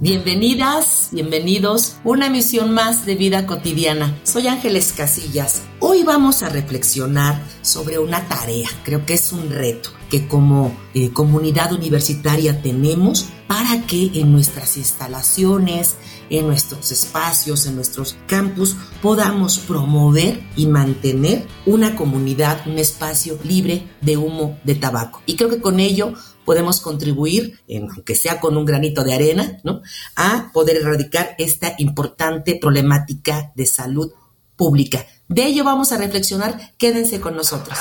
Bienvenidas, bienvenidos, una emisión más de vida cotidiana. Soy Ángeles Casillas. Hoy vamos a reflexionar sobre una tarea, creo que es un reto que como eh, comunidad universitaria tenemos para que en nuestras instalaciones, en nuestros espacios, en nuestros campus, podamos promover y mantener una comunidad, un espacio libre de humo de tabaco. Y creo que con ello podemos contribuir, aunque sea con un granito de arena, ¿no? a poder erradicar esta importante problemática de salud pública. De ello vamos a reflexionar. Quédense con nosotros.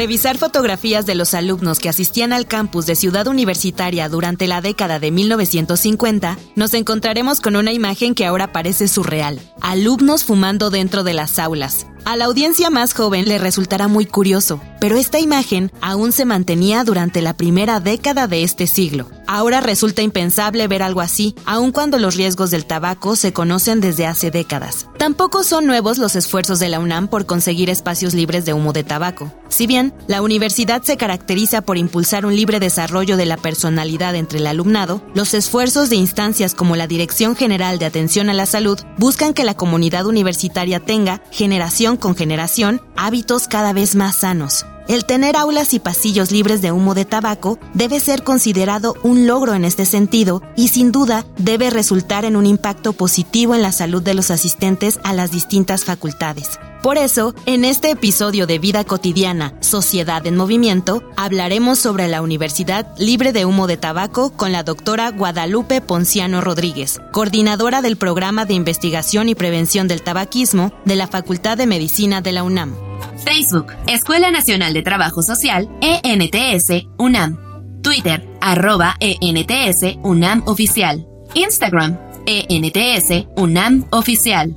Revisar fotografías de los alumnos que asistían al campus de Ciudad Universitaria durante la década de 1950, nos encontraremos con una imagen que ahora parece surreal. Alumnos fumando dentro de las aulas, a la audiencia más joven le resultará muy curioso, pero esta imagen aún se mantenía durante la primera década de este siglo. Ahora resulta impensable ver algo así, aun cuando los riesgos del tabaco se conocen desde hace décadas. Tampoco son nuevos los esfuerzos de la UNAM por conseguir espacios libres de humo de tabaco. Si bien la universidad se caracteriza por impulsar un libre desarrollo de la personalidad entre el alumnado, los esfuerzos de instancias como la Dirección General de Atención a la Salud buscan que la comunidad universitaria tenga generación con generación hábitos cada vez más sanos. El tener aulas y pasillos libres de humo de tabaco debe ser considerado un logro en este sentido y sin duda debe resultar en un impacto positivo en la salud de los asistentes a las distintas facultades. Por eso, en este episodio de Vida Cotidiana, Sociedad en Movimiento, hablaremos sobre la Universidad Libre de Humo de Tabaco con la doctora Guadalupe Ponciano Rodríguez, coordinadora del Programa de Investigación y Prevención del Tabaquismo de la Facultad de Medicina de la UNAM. Facebook, Escuela Nacional de Trabajo Social, ENTS, UNAM. Twitter, arroba ENTS, UNAM Oficial. Instagram, ENTS, UNAM Oficial.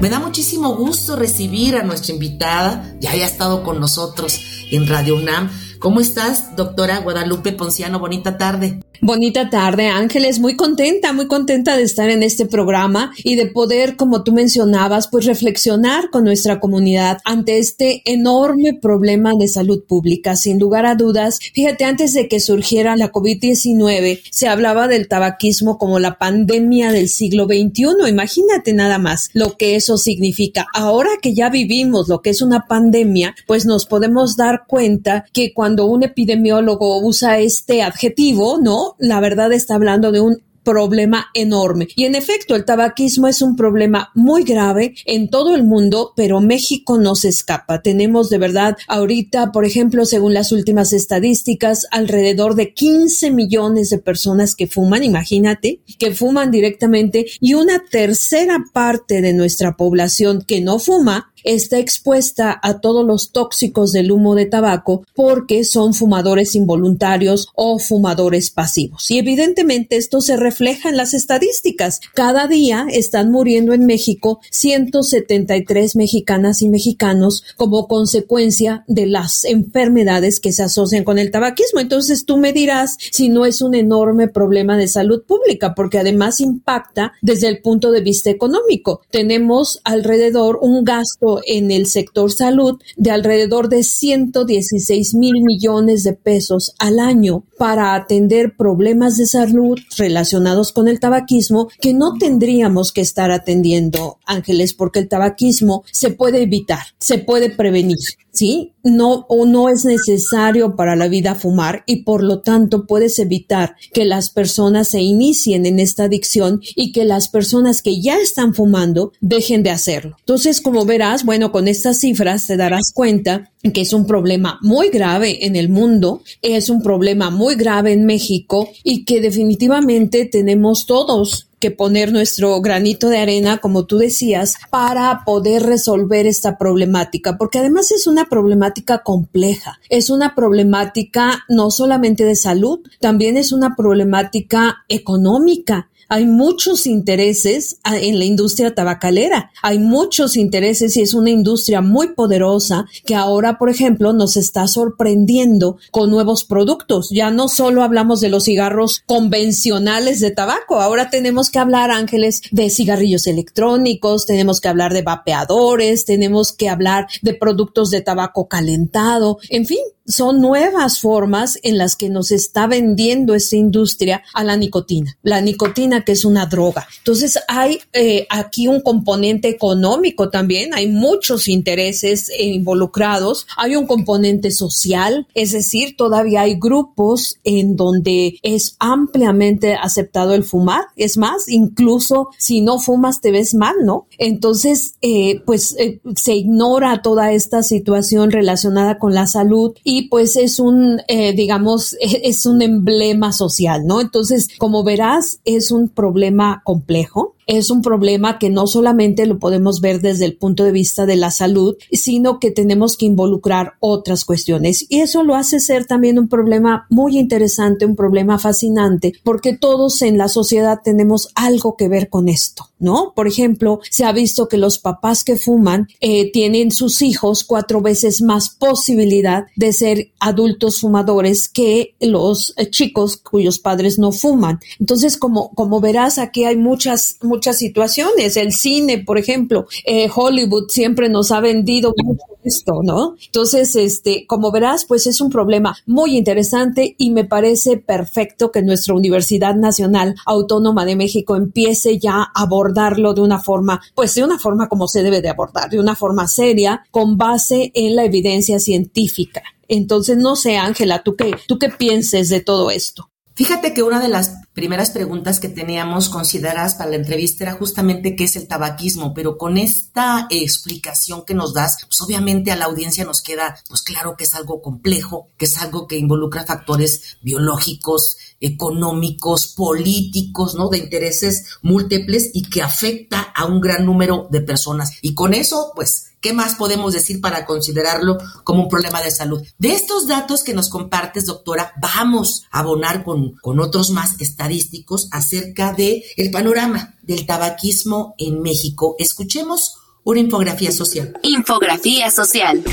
Me da muchísimo gusto recibir a nuestra invitada, ya haya estado con nosotros en Radio UNAM. ¿Cómo estás, doctora Guadalupe Ponciano? Bonita tarde. Bonita tarde, Ángeles. Muy contenta, muy contenta de estar en este programa y de poder, como tú mencionabas, pues reflexionar con nuestra comunidad ante este enorme problema de salud pública. Sin lugar a dudas, fíjate, antes de que surgiera la COVID-19, se hablaba del tabaquismo como la pandemia del siglo XXI. Imagínate nada más lo que eso significa. Ahora que ya vivimos lo que es una pandemia, pues nos podemos dar cuenta que cuando un epidemiólogo usa este adjetivo, ¿no? la verdad está hablando de un problema enorme. Y en efecto, el tabaquismo es un problema muy grave en todo el mundo, pero México no se escapa. Tenemos de verdad ahorita, por ejemplo, según las últimas estadísticas, alrededor de 15 millones de personas que fuman, imagínate, que fuman directamente y una tercera parte de nuestra población que no fuma está expuesta a todos los tóxicos del humo de tabaco porque son fumadores involuntarios o fumadores pasivos. Y evidentemente esto se refleja en las estadísticas. Cada día están muriendo en México 173 mexicanas y mexicanos como consecuencia de las enfermedades que se asocian con el tabaquismo. Entonces tú me dirás si no es un enorme problema de salud pública porque además impacta desde el punto de vista económico. Tenemos alrededor un gasto en el sector salud de alrededor de 116 mil millones de pesos al año para atender problemas de salud relacionados con el tabaquismo que no tendríamos que estar atendiendo, Ángeles, porque el tabaquismo se puede evitar, se puede prevenir. ¿sí? No, o no es necesario para la vida fumar y por lo tanto puedes evitar que las personas se inicien en esta adicción y que las personas que ya están fumando dejen de hacerlo. Entonces, como verás, bueno, con estas cifras te darás cuenta que es un problema muy grave en el mundo, es un problema muy grave en México y que definitivamente tenemos todos que poner nuestro granito de arena, como tú decías, para poder resolver esta problemática, porque además es una problemática compleja, es una problemática no solamente de salud, también es una problemática económica hay muchos intereses ah, en la industria tabacalera, hay muchos intereses y es una industria muy poderosa que ahora, por ejemplo, nos está sorprendiendo con nuevos productos. Ya no solo hablamos de los cigarros convencionales de tabaco, ahora tenemos que hablar, Ángeles, de cigarrillos electrónicos, tenemos que hablar de vapeadores, tenemos que hablar de productos de tabaco calentado, en fin, son nuevas formas en las que nos está vendiendo esta industria a la nicotina. La nicotina que es una droga. Entonces hay eh, aquí un componente económico también, hay muchos intereses involucrados, hay un componente social, es decir, todavía hay grupos en donde es ampliamente aceptado el fumar. Es más, incluso si no fumas te ves mal, ¿no? Entonces, eh, pues eh, se ignora toda esta situación relacionada con la salud y pues es un, eh, digamos, es un emblema social, ¿no? Entonces, como verás, es un problema complejo es un problema que no solamente lo podemos ver desde el punto de vista de la salud, sino que tenemos que involucrar otras cuestiones. Y eso lo hace ser también un problema muy interesante, un problema fascinante, porque todos en la sociedad tenemos algo que ver con esto, ¿no? Por ejemplo, se ha visto que los papás que fuman eh, tienen sus hijos cuatro veces más posibilidad de ser adultos fumadores que los chicos cuyos padres no fuman. Entonces, como, como verás, aquí hay muchas muchas situaciones. El cine, por ejemplo, eh, Hollywood siempre nos ha vendido mucho esto, ¿no? Entonces, este, como verás, pues es un problema muy interesante y me parece perfecto que nuestra Universidad Nacional Autónoma de México empiece ya a abordarlo de una forma, pues de una forma como se debe de abordar, de una forma seria, con base en la evidencia científica. Entonces, no sé, Ángela, ¿tú qué, tú qué pienses de todo esto? Fíjate que una de las primeras preguntas que teníamos consideradas para la entrevista era justamente qué es el tabaquismo, pero con esta explicación que nos das, pues obviamente a la audiencia nos queda pues claro que es algo complejo, que es algo que involucra factores biológicos, económicos, políticos, ¿no? De intereses múltiples y que afecta a un gran número de personas. Y con eso, pues, ¿Qué más podemos decir para considerarlo como un problema de salud? De estos datos que nos compartes, doctora, vamos a abonar con, con otros más estadísticos acerca de el panorama del tabaquismo en México. Escuchemos una infografía social. Infografía social.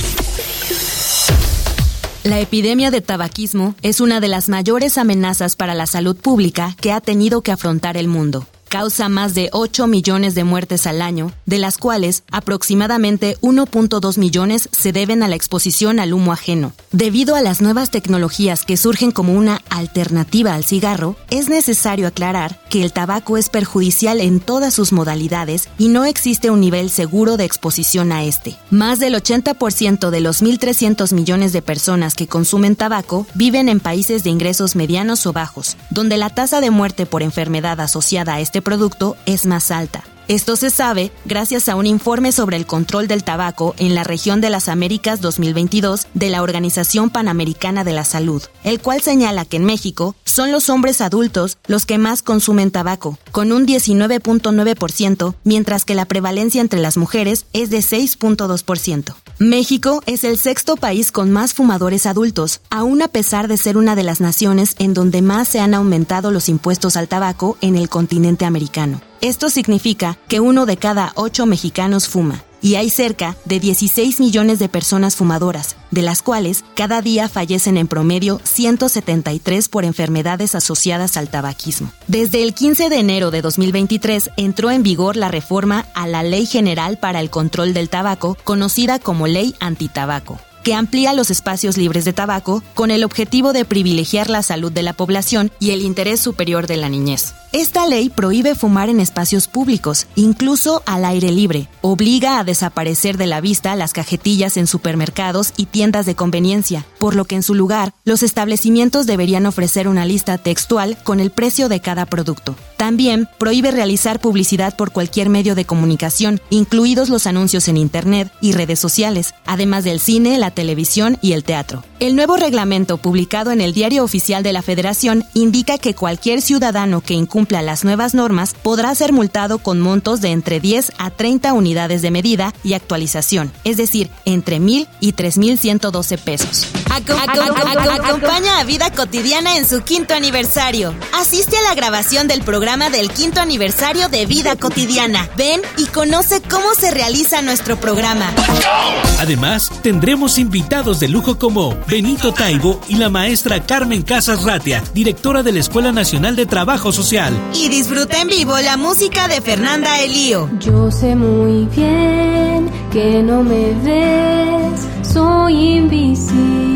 La epidemia de tabaquismo es una de las mayores amenazas para la salud pública que ha tenido que afrontar el mundo causa más de 8 millones de muertes al año, de las cuales aproximadamente 1.2 millones se deben a la exposición al humo ajeno. Debido a las nuevas tecnologías que surgen como una alternativa al cigarro, es necesario aclarar que el tabaco es perjudicial en todas sus modalidades y no existe un nivel seguro de exposición a este. Más del 80% de los 1.300 millones de personas que consumen tabaco viven en países de ingresos medianos o bajos, donde la tasa de muerte por enfermedad asociada a este producto es más alta. Esto se sabe gracias a un informe sobre el control del tabaco en la región de las Américas 2022 de la Organización Panamericana de la Salud, el cual señala que en México son los hombres adultos los que más consumen tabaco, con un 19.9%, mientras que la prevalencia entre las mujeres es de 6.2%. México es el sexto país con más fumadores adultos, aún a pesar de ser una de las naciones en donde más se han aumentado los impuestos al tabaco en el continente americano. Esto significa que uno de cada ocho mexicanos fuma y hay cerca de 16 millones de personas fumadoras, de las cuales cada día fallecen en promedio 173 por enfermedades asociadas al tabaquismo. Desde el 15 de enero de 2023 entró en vigor la reforma a la Ley General para el Control del Tabaco, conocida como Ley Antitabaco que amplía los espacios libres de tabaco con el objetivo de privilegiar la salud de la población y el interés superior de la niñez. Esta ley prohíbe fumar en espacios públicos, incluso al aire libre. Obliga a desaparecer de la vista las cajetillas en supermercados y tiendas de conveniencia, por lo que en su lugar, los establecimientos deberían ofrecer una lista textual con el precio de cada producto. También prohíbe realizar publicidad por cualquier medio de comunicación, incluidos los anuncios en Internet y redes sociales, además del cine, la televisión y el teatro. El nuevo reglamento publicado en el Diario Oficial de la Federación indica que cualquier ciudadano que incumple cumpla las nuevas normas podrá ser multado con montos de entre 10 a 30 unidades de medida y actualización, es decir, entre 1.000 y 3.112 pesos. Acompaña a Vida Cotidiana en su quinto aniversario. Asiste a la grabación del programa del quinto aniversario de Vida Cotidiana. Ven y conoce cómo se realiza nuestro programa. Además, tendremos invitados de lujo como Benito Taibo y la maestra Carmen Casas Ratia, directora de la Escuela Nacional de Trabajo Social. Y disfruta en vivo la música de Fernanda Elío. Yo sé muy bien que no me ves, soy invisible.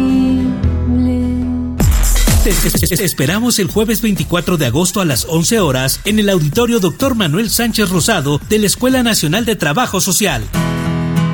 Te esperamos el jueves 24 de agosto a las 11 horas en el auditorio Dr. Manuel Sánchez Rosado de la Escuela Nacional de Trabajo Social.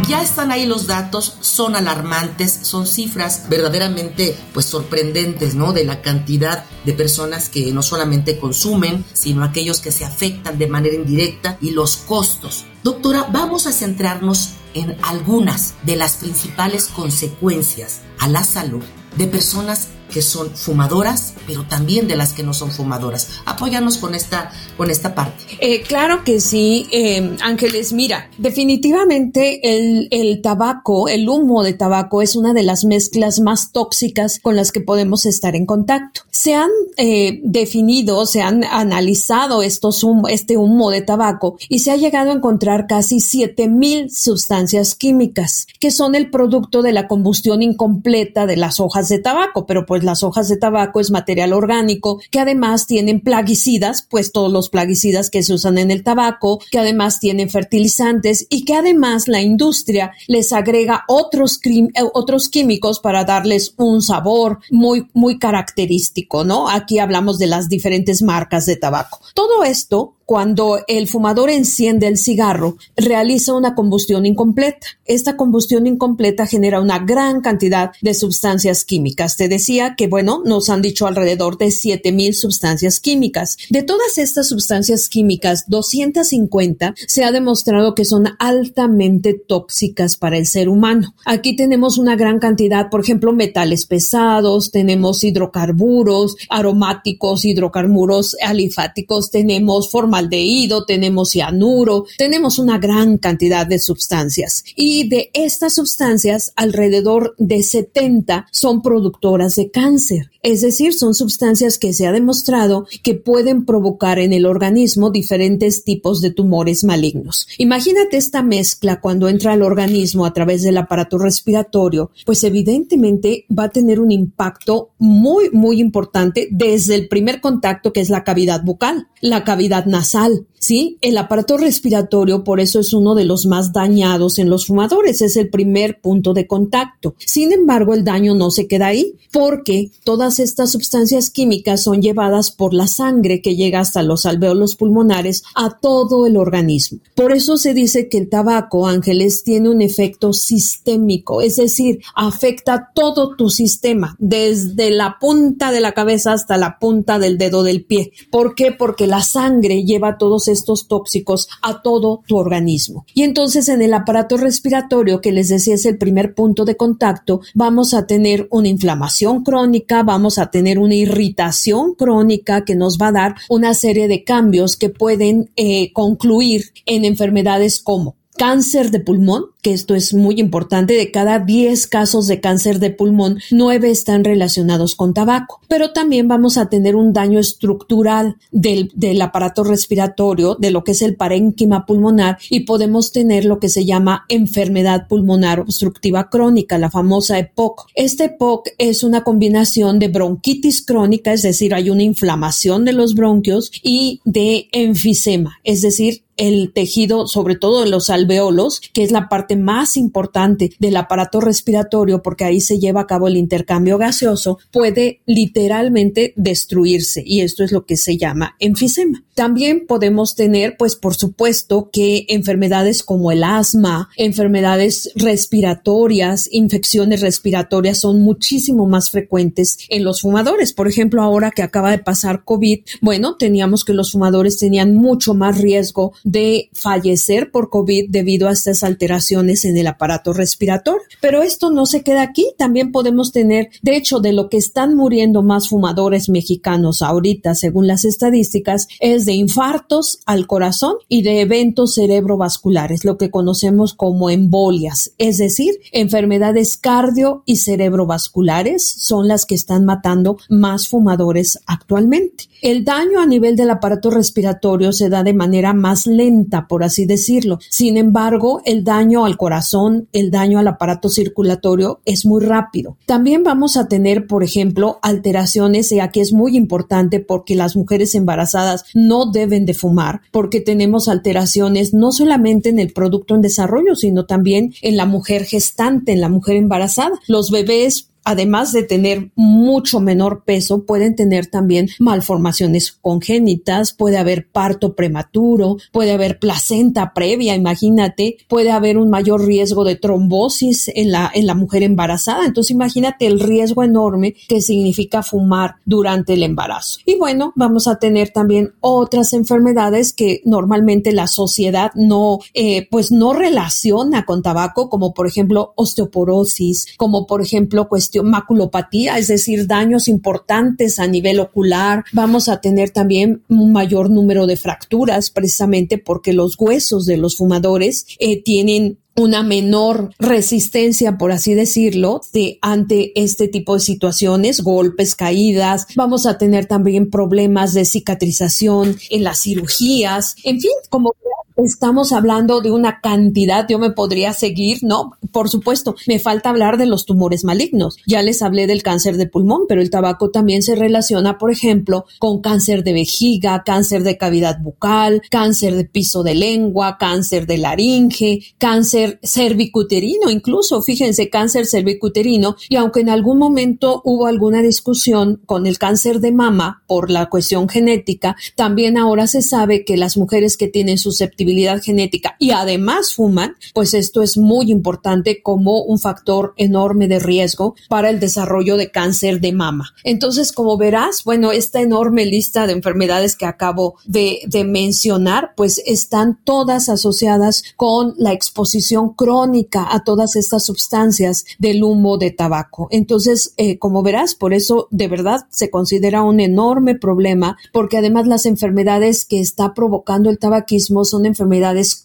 Ya están ahí los datos, son alarmantes, son cifras verdaderamente pues sorprendentes, ¿no? De la cantidad de personas que no solamente consumen, sino aquellos que se afectan de manera indirecta y los costos. Doctora, vamos a centrarnos en algunas de las principales consecuencias a la salud de personas que son fumadoras, pero también de las que no son fumadoras. Apóyanos con esta, con esta parte. Eh, claro que sí, eh, Ángeles. Mira, definitivamente el, el, tabaco, el humo de tabaco es una de las mezclas más tóxicas con las que podemos estar en contacto. Se han eh, definido, se han analizado estos este humo de tabaco y se ha llegado a encontrar casi 7000 sustancias químicas que son el producto de la combustión incompleta de las hojas de tabaco, pero pues las hojas de tabaco es material orgánico que además tienen plaguicidas, pues todos los plaguicidas que se usan en el tabaco, que además tienen fertilizantes y que además la industria les agrega otros, eh, otros químicos para darles un sabor muy, muy característico, ¿no? Aquí hablamos de las diferentes marcas de tabaco. Todo esto cuando el fumador enciende el cigarro, realiza una combustión incompleta. Esta combustión incompleta genera una gran cantidad de sustancias químicas. Te decía que, bueno, nos han dicho alrededor de 7000 sustancias químicas. De todas estas sustancias químicas, 250 se ha demostrado que son altamente tóxicas para el ser humano. Aquí tenemos una gran cantidad, por ejemplo, metales pesados, tenemos hidrocarburos aromáticos, hidrocarburos alifáticos, tenemos forma formaldehído, tenemos cianuro, tenemos una gran cantidad de sustancias. Y de estas sustancias, alrededor de 70 son productoras de cáncer. Es decir, son sustancias que se ha demostrado que pueden provocar en el organismo diferentes tipos de tumores malignos. Imagínate esta mezcla cuando entra al organismo a través del aparato respiratorio, pues evidentemente va a tener un impacto muy, muy importante desde el primer contacto que es la cavidad bucal, la cavidad nasal nasal. ¿sí? El aparato respiratorio por eso es uno de los más dañados en los fumadores, es el primer punto de contacto. Sin embargo, el daño no se queda ahí porque todas estas sustancias químicas son llevadas por la sangre que llega hasta los alveolos pulmonares a todo el organismo. Por eso se dice que el tabaco, Ángeles, tiene un efecto sistémico, es decir, afecta todo tu sistema, desde la punta de la cabeza hasta la punta del dedo del pie. ¿Por qué? Porque la sangre lleva todos estos tóxicos a todo tu organismo. Y entonces en el aparato respiratorio, que les decía es el primer punto de contacto, vamos a tener una inflamación crónica, vamos a tener una irritación crónica que nos va a dar una serie de cambios que pueden eh, concluir en enfermedades como cáncer de pulmón, que esto es muy importante, de cada 10 casos de cáncer de pulmón, 9 están relacionados con tabaco. Pero también vamos a tener un daño estructural del, del aparato respiratorio, de lo que es el parénquima pulmonar, y podemos tener lo que se llama enfermedad pulmonar obstructiva crónica, la famosa EPOC. Este EPOC es una combinación de bronquitis crónica, es decir, hay una inflamación de los bronquios, y de enfisema, es decir, el tejido, sobre todo de los alveolos, que es la parte más importante del aparato respiratorio, porque ahí se lleva a cabo el intercambio gaseoso, puede literalmente destruirse y esto es lo que se llama enfisema. También podemos tener, pues por supuesto, que enfermedades como el asma, enfermedades respiratorias, infecciones respiratorias son muchísimo más frecuentes en los fumadores. Por ejemplo, ahora que acaba de pasar COVID, bueno, teníamos que los fumadores tenían mucho más riesgo de fallecer por COVID debido a estas alteraciones en el aparato respiratorio. Pero esto no se queda aquí, también podemos tener, de hecho, de lo que están muriendo más fumadores mexicanos ahorita, según las estadísticas, es de infartos al corazón y de eventos cerebrovasculares, lo que conocemos como embolias, es decir, enfermedades cardio y cerebrovasculares son las que están matando más fumadores actualmente. El daño a nivel del aparato respiratorio se da de manera más lenta, por así decirlo. Sin embargo, el daño al corazón, el daño al aparato circulatorio es muy rápido. También vamos a tener, por ejemplo, alteraciones, y aquí es muy importante porque las mujeres embarazadas no deben de fumar, porque tenemos alteraciones no solamente en el producto en desarrollo, sino también en la mujer gestante, en la mujer embarazada. Los bebés además de tener mucho menor peso, pueden tener también malformaciones congénitas, puede haber parto prematuro, puede haber placenta previa, imagínate, puede haber un mayor riesgo de trombosis en la, en la mujer embarazada. Entonces imagínate el riesgo enorme que significa fumar durante el embarazo. Y bueno, vamos a tener también otras enfermedades que normalmente la sociedad no, eh, pues no relaciona con tabaco, como por ejemplo osteoporosis, como por ejemplo cuestiones maculopatía, es decir, daños importantes a nivel ocular. Vamos a tener también un mayor número de fracturas precisamente porque los huesos de los fumadores eh, tienen una menor resistencia, por así decirlo, de ante este tipo de situaciones, golpes, caídas. Vamos a tener también problemas de cicatrización en las cirugías. En fin, como estamos hablando de una cantidad, yo me podría seguir, ¿no? Por supuesto, me falta hablar de los tumores malignos. Ya les hablé del cáncer de pulmón, pero el tabaco también se relaciona, por ejemplo, con cáncer de vejiga, cáncer de cavidad bucal, cáncer de piso de lengua, cáncer de laringe, cáncer cervicuterino, incluso, fíjense, cáncer cervicuterino, y aunque en algún momento hubo alguna discusión con el cáncer de mama por la cuestión genética, también ahora se sabe que las mujeres que tienen susceptibilidad genética y además fuman, pues esto es muy importante como un factor enorme de riesgo para el desarrollo de cáncer de mama. Entonces, como verás, bueno, esta enorme lista de enfermedades que acabo de, mencionar, pues están todas asociadas con la exposición crónica a todas estas sustancias del humo de tabaco. Entonces, eh, como verás, por eso de verdad se considera un enorme problema, porque además las enfermedades que está provocando el tabaquismo son enfermedades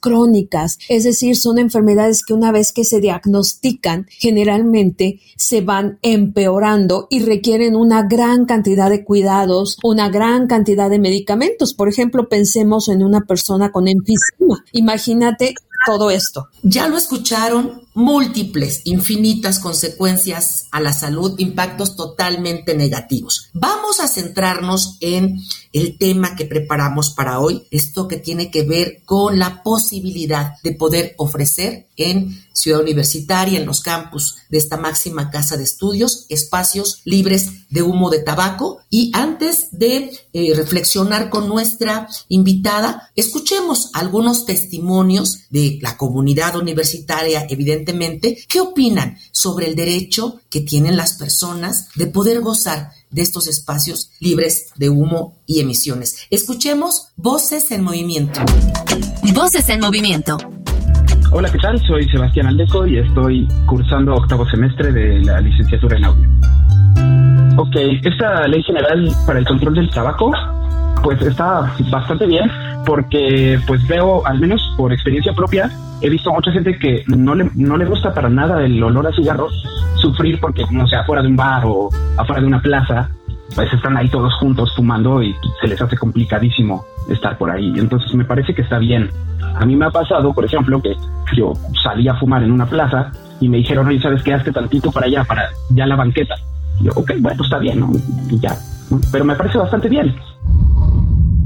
crónicas, es decir, son enfermedades que una vez que se diagnostican, generalmente se van empeorando y requieren una gran cantidad de cuidados, una gran cantidad de medicamentos. Por ejemplo, pensemos en una persona con enfisema. Imagínate todo esto. Ya lo escucharon, múltiples, infinitas consecuencias a la salud, impactos totalmente negativos. Vamos a centrarnos en el tema que preparamos para hoy, esto que tiene que ver con la posibilidad de poder ofrecer en Ciudad Universitaria, en los campus de esta máxima casa de estudios, espacios libres de humo de tabaco. Y antes de eh, reflexionar con nuestra invitada, escuchemos algunos testimonios de la comunidad universitaria, evidentemente, qué opinan sobre el derecho que tienen las personas de poder gozar de estos espacios libres de humo y emisiones. Escuchemos Voces en Movimiento. Voces en Movimiento. Hola, ¿qué tal? Soy Sebastián Aldeco y estoy cursando octavo semestre de la licenciatura en audio. Ok, esta ley general para el control del tabaco, pues está bastante bien porque pues veo, al menos por experiencia propia, he visto mucha gente que no le, no le gusta para nada el olor a cigarros sufrir porque, no sé, afuera de un bar o afuera de una plaza, pues están ahí todos juntos fumando y se les hace complicadísimo estar por ahí. Entonces me parece que está bien. A mí me ha pasado, por ejemplo, que yo salí a fumar en una plaza y me dijeron, oye, ¿sabes qué? Hazte tantito para allá, para ya la banqueta. Yo, ok, bueno, está bien, ¿no? Y ya. Pero me parece bastante bien.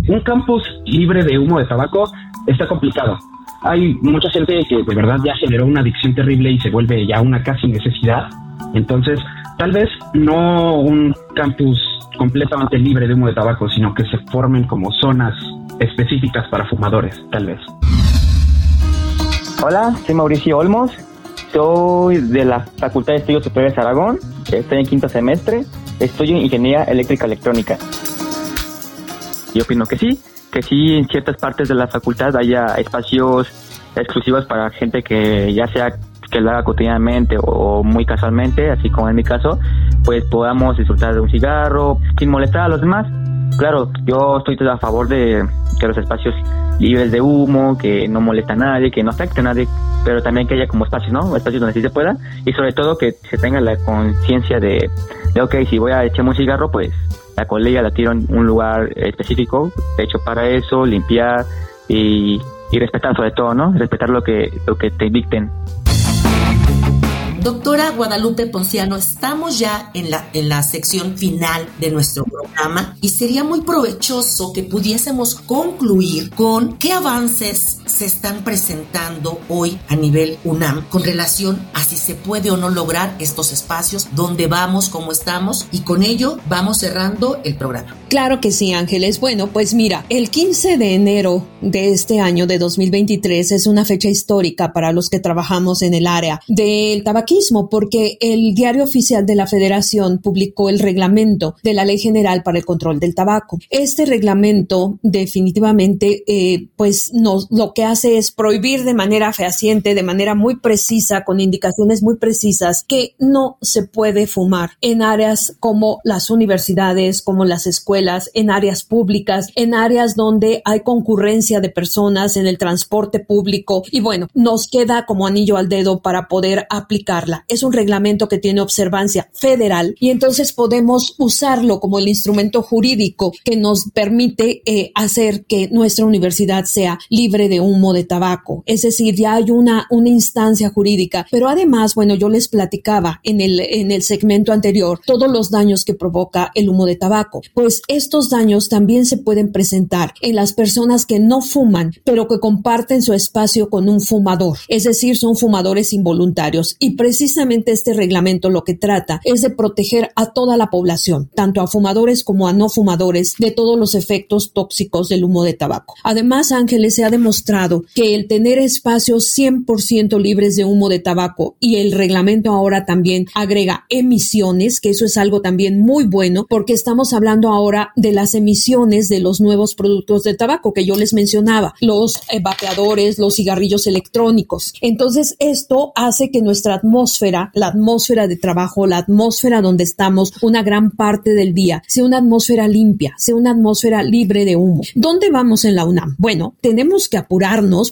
Un campus libre de humo de tabaco está complicado. Hay mucha gente que de verdad ya generó una adicción terrible y se vuelve ya una casi necesidad. Entonces, tal vez no un campus completamente libre de humo de tabaco, sino que se formen como zonas específicas para fumadores, tal vez. Hola, soy Mauricio Olmos, soy de la Facultad de Estudios Superiores de Aragón, estoy en quinto semestre, estudio en Ingeniería Eléctrica Electrónica. Y opino que sí, que sí en ciertas partes de la facultad haya espacios exclusivos para gente que ya sea que lo haga cotidianamente o muy casualmente, así como en mi caso, pues podamos disfrutar de un cigarro sin molestar a los demás. Claro, yo estoy a favor de que los espacios libres de humo, que no molesta a nadie, que no afecte a nadie, pero también que haya como espacios, ¿no? Espacios donde sí se pueda y sobre todo que se tenga la conciencia de, de, ok, si voy a echarme un cigarro, pues la colega la tiro en un lugar específico, hecho para eso, limpiar y, y respetar sobre todo, ¿no? Respetar lo que, lo que te dicten. Doctora Guadalupe Ponciano, estamos ya en la, en la sección final de nuestro programa y sería muy provechoso que pudiésemos concluir con qué avances se están presentando hoy a nivel UNAM con relación a si se puede o no lograr estos espacios, dónde vamos, cómo estamos y con ello vamos cerrando el programa. Claro que sí, Ángeles. Bueno, pues mira, el 15 de enero de este año de 2023 es una fecha histórica para los que trabajamos en el área del tabaquismo porque el diario oficial de la Federación publicó el reglamento de la Ley General para el Control del Tabaco. Este reglamento definitivamente, eh, pues nos, lo que hace es prohibir de manera fehaciente, de manera muy precisa, con indicaciones muy precisas, que no se puede fumar en áreas como las universidades, como las escuelas, en áreas públicas, en áreas donde hay concurrencia de personas, en el transporte público. Y bueno, nos queda como anillo al dedo para poder aplicar es un reglamento que tiene observancia federal y entonces podemos usarlo como el instrumento jurídico que nos permite eh, hacer que nuestra universidad sea libre de humo de tabaco. Es decir, ya hay una, una instancia jurídica, pero además, bueno, yo les platicaba en el, en el segmento anterior todos los daños que provoca el humo de tabaco. Pues estos daños también se pueden presentar en las personas que no fuman, pero que comparten su espacio con un fumador. Es decir, son fumadores involuntarios y precisamente este reglamento lo que trata es de proteger a toda la población, tanto a fumadores como a no fumadores, de todos los efectos tóxicos del humo de tabaco. Además, Ángeles, se ha demostrado que el tener espacios 100% libres de humo de tabaco y el reglamento ahora también agrega emisiones, que eso es algo también muy bueno, porque estamos hablando ahora de las emisiones de los nuevos productos de tabaco que yo les mencionaba, los vapeadores, los cigarrillos electrónicos. Entonces, esto hace que nuestra atmósfera la atmósfera de trabajo, la atmósfera donde estamos una gran parte del día, sea una atmósfera limpia, sea una atmósfera libre de humo. ¿Dónde vamos en la UNAM? Bueno, tenemos que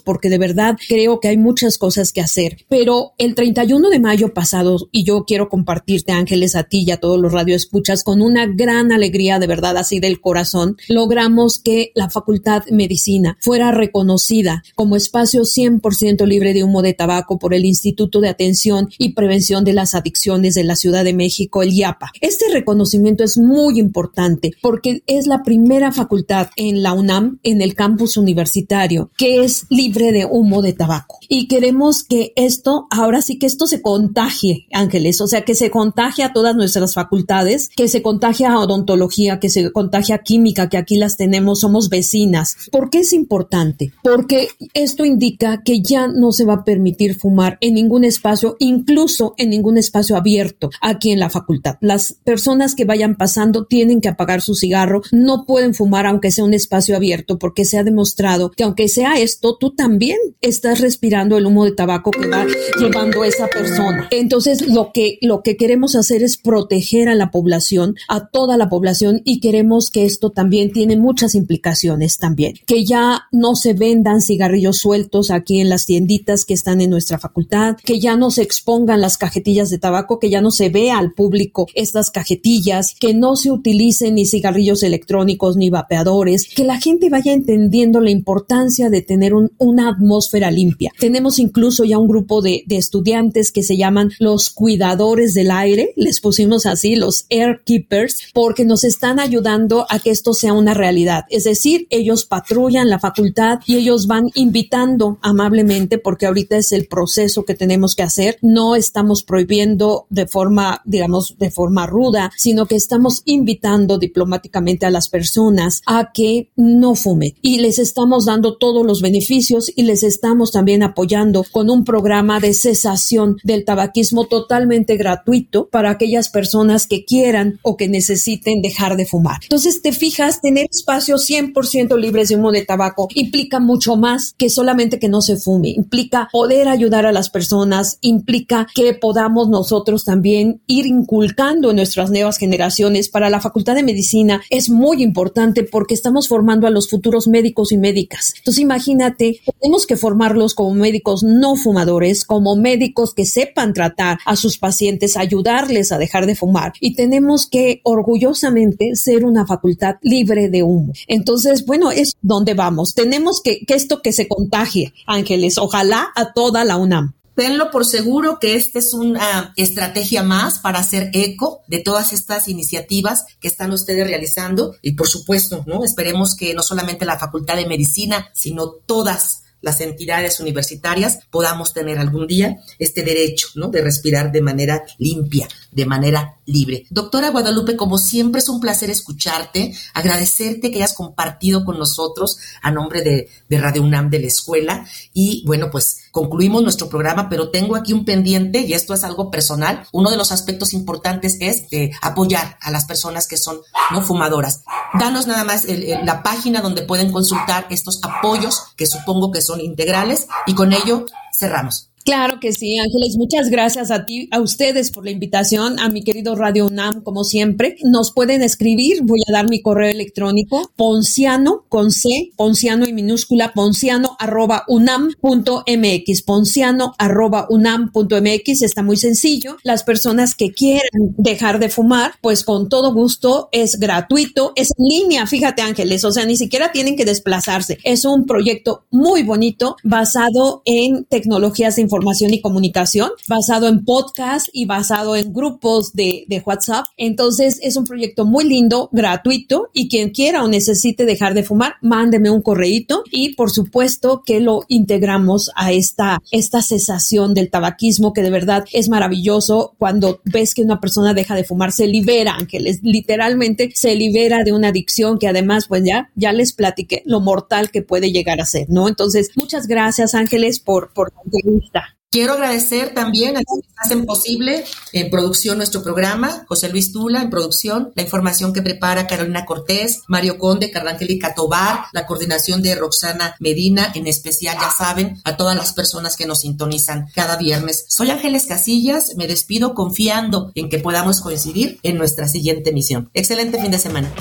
porque de verdad creo que hay muchas cosas que hacer, pero el 31 de mayo pasado, y yo quiero compartirte, Ángeles, a ti y a todos los radioescuchas, con una gran alegría de verdad así del corazón, logramos que la Facultad de Medicina fuera reconocida como espacio 100% libre de humo de tabaco por el Instituto de Atención y Prevención de las Adicciones de la Ciudad de México, el IAPA. Este reconocimiento es muy importante porque es la primera facultad en la UNAM, en el campus universitario, que es libre de humo de tabaco. Y queremos que esto, ahora sí que esto se contagie, Ángeles, o sea, que se contagie a todas nuestras facultades, que se contagie a odontología, que se contagie a química, que aquí las tenemos, somos vecinas. ¿Por qué es importante? Porque esto indica que ya no se va a permitir fumar en ningún espacio, incluso en ningún espacio abierto aquí en la facultad. Las personas que vayan pasando tienen que apagar su cigarro, no pueden fumar aunque sea un espacio abierto porque se ha demostrado que aunque sea esto, tú también estás respirando el humo de tabaco que va llevando esa persona. Entonces, lo que, lo que queremos hacer es proteger a la población, a toda la población y queremos que esto también tiene muchas implicaciones también. Que ya no se vendan cigarrillos sueltos aquí en las tienditas que están en nuestra facultad, que ya no se expongan las cajetillas de tabaco, que ya no se vea al público estas cajetillas, que no se utilicen ni cigarrillos electrónicos ni vapeadores, que la gente vaya entendiendo la importancia de tener una atmósfera limpia. Tenemos incluso ya un grupo de, de estudiantes que se llaman los cuidadores del aire, les pusimos así, los air keepers, porque nos están ayudando a que esto sea una realidad. Es decir, ellos patrullan la facultad y ellos van invitando amablemente, porque ahorita es el proceso que tenemos que hacer, no estamos prohibiendo de forma, digamos, de forma ruda, sino que estamos invitando diplomáticamente a las personas a que no fumen y les estamos dando todos los beneficios y les estamos también apoyando con un programa de cesación del tabaquismo totalmente gratuito para aquellas personas que quieran o que necesiten dejar de fumar. Entonces, te fijas, tener espacios 100% libres de humo de tabaco implica mucho más que solamente que no se fume, implica poder ayudar a las personas, implica que podamos nosotros también ir inculcando en nuestras nuevas generaciones. Para la Facultad de Medicina es muy importante porque estamos formando a los futuros médicos y médicas. Entonces, imagínate, tenemos que formarlos como médicos no fumadores, como médicos que sepan tratar a sus pacientes, ayudarles a dejar de fumar. Y tenemos que orgullosamente ser una facultad libre de humo. Entonces, bueno, es donde vamos. Tenemos que, que esto que se contagie, Ángeles, ojalá a toda la UNAM tenlo por seguro que esta es una estrategia más para hacer eco de todas estas iniciativas que están ustedes realizando y por supuesto, ¿no? Esperemos que no solamente la Facultad de Medicina, sino todas las entidades universitarias podamos tener algún día este derecho, ¿no? De respirar de manera limpia, de manera libre. Doctora Guadalupe, como siempre es un placer escucharte, agradecerte que hayas compartido con nosotros a nombre de, de Radio UNAM de la escuela y bueno, pues concluimos nuestro programa, pero tengo aquí un pendiente y esto es algo personal. Uno de los aspectos importantes es eh, apoyar a las personas que son no fumadoras. Danos nada más la página donde pueden consultar estos apoyos que supongo que son integrales y con ello cerramos. Claro que sí, Ángeles. Muchas gracias a ti, a ustedes por la invitación, a mi querido Radio UNAM, como siempre. Nos pueden escribir, voy a dar mi correo electrónico, ponciano, con C, ponciano y minúscula, ponciano arroba unam.mx, ponciano arroba unam.mx, está muy sencillo. Las personas que quieran dejar de fumar, pues con todo gusto, es gratuito, es en línea, fíjate Ángeles, o sea, ni siquiera tienen que desplazarse. Es un proyecto muy bonito basado en tecnologías de información y comunicación, basado en podcast y basado en grupos de, WhatsApp. Entonces es un proyecto muy lindo, gratuito y quien quiera o necesite dejar de fumar, mándeme un correíto y por supuesto que lo integramos a esta, esta cesación del tabaquismo que de verdad es maravilloso cuando ves que una persona deja de fumar, se libera, Ángeles, literalmente se libera de una adicción que además pues ya, ya les platiqué lo mortal que puede llegar a ser, ¿no? Entonces, muchas gracias Ángeles por, por entrevista. Quiero agradecer también a quienes hacen posible en producción nuestro programa, José Luis Tula en producción, la información que prepara Carolina Cortés, Mario Conde, Carlangélica Tobar, la coordinación de Roxana Medina, en especial, ya saben, a todas las personas que nos sintonizan cada viernes. Soy Ángeles Casillas, me despido confiando en que podamos coincidir en nuestra siguiente emisión. Excelente fin de semana.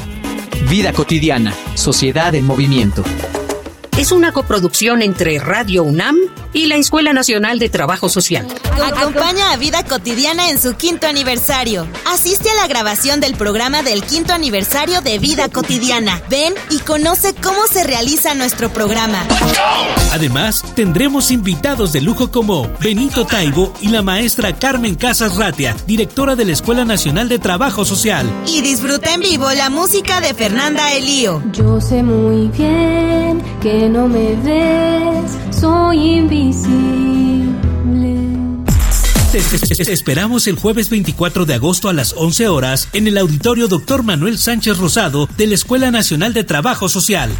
Vida cotidiana, sociedad en movimiento es una coproducción entre Radio UNAM y la Escuela Nacional de Trabajo Social. Acompaña a Vida Cotidiana en su quinto aniversario. Asiste a la grabación del programa del quinto aniversario de Vida Cotidiana. Ven y conoce cómo se realiza nuestro programa. Además, tendremos invitados de lujo como Benito Taibo y la maestra Carmen Casas Ratia, directora de la Escuela Nacional de Trabajo Social. Y disfruta en vivo la música de Fernanda Elío. Yo sé muy bien que no me ves, soy invisible. Te esperamos el jueves 24 de agosto a las 11 horas en el auditorio Dr. Manuel Sánchez Rosado de la Escuela Nacional de Trabajo Social.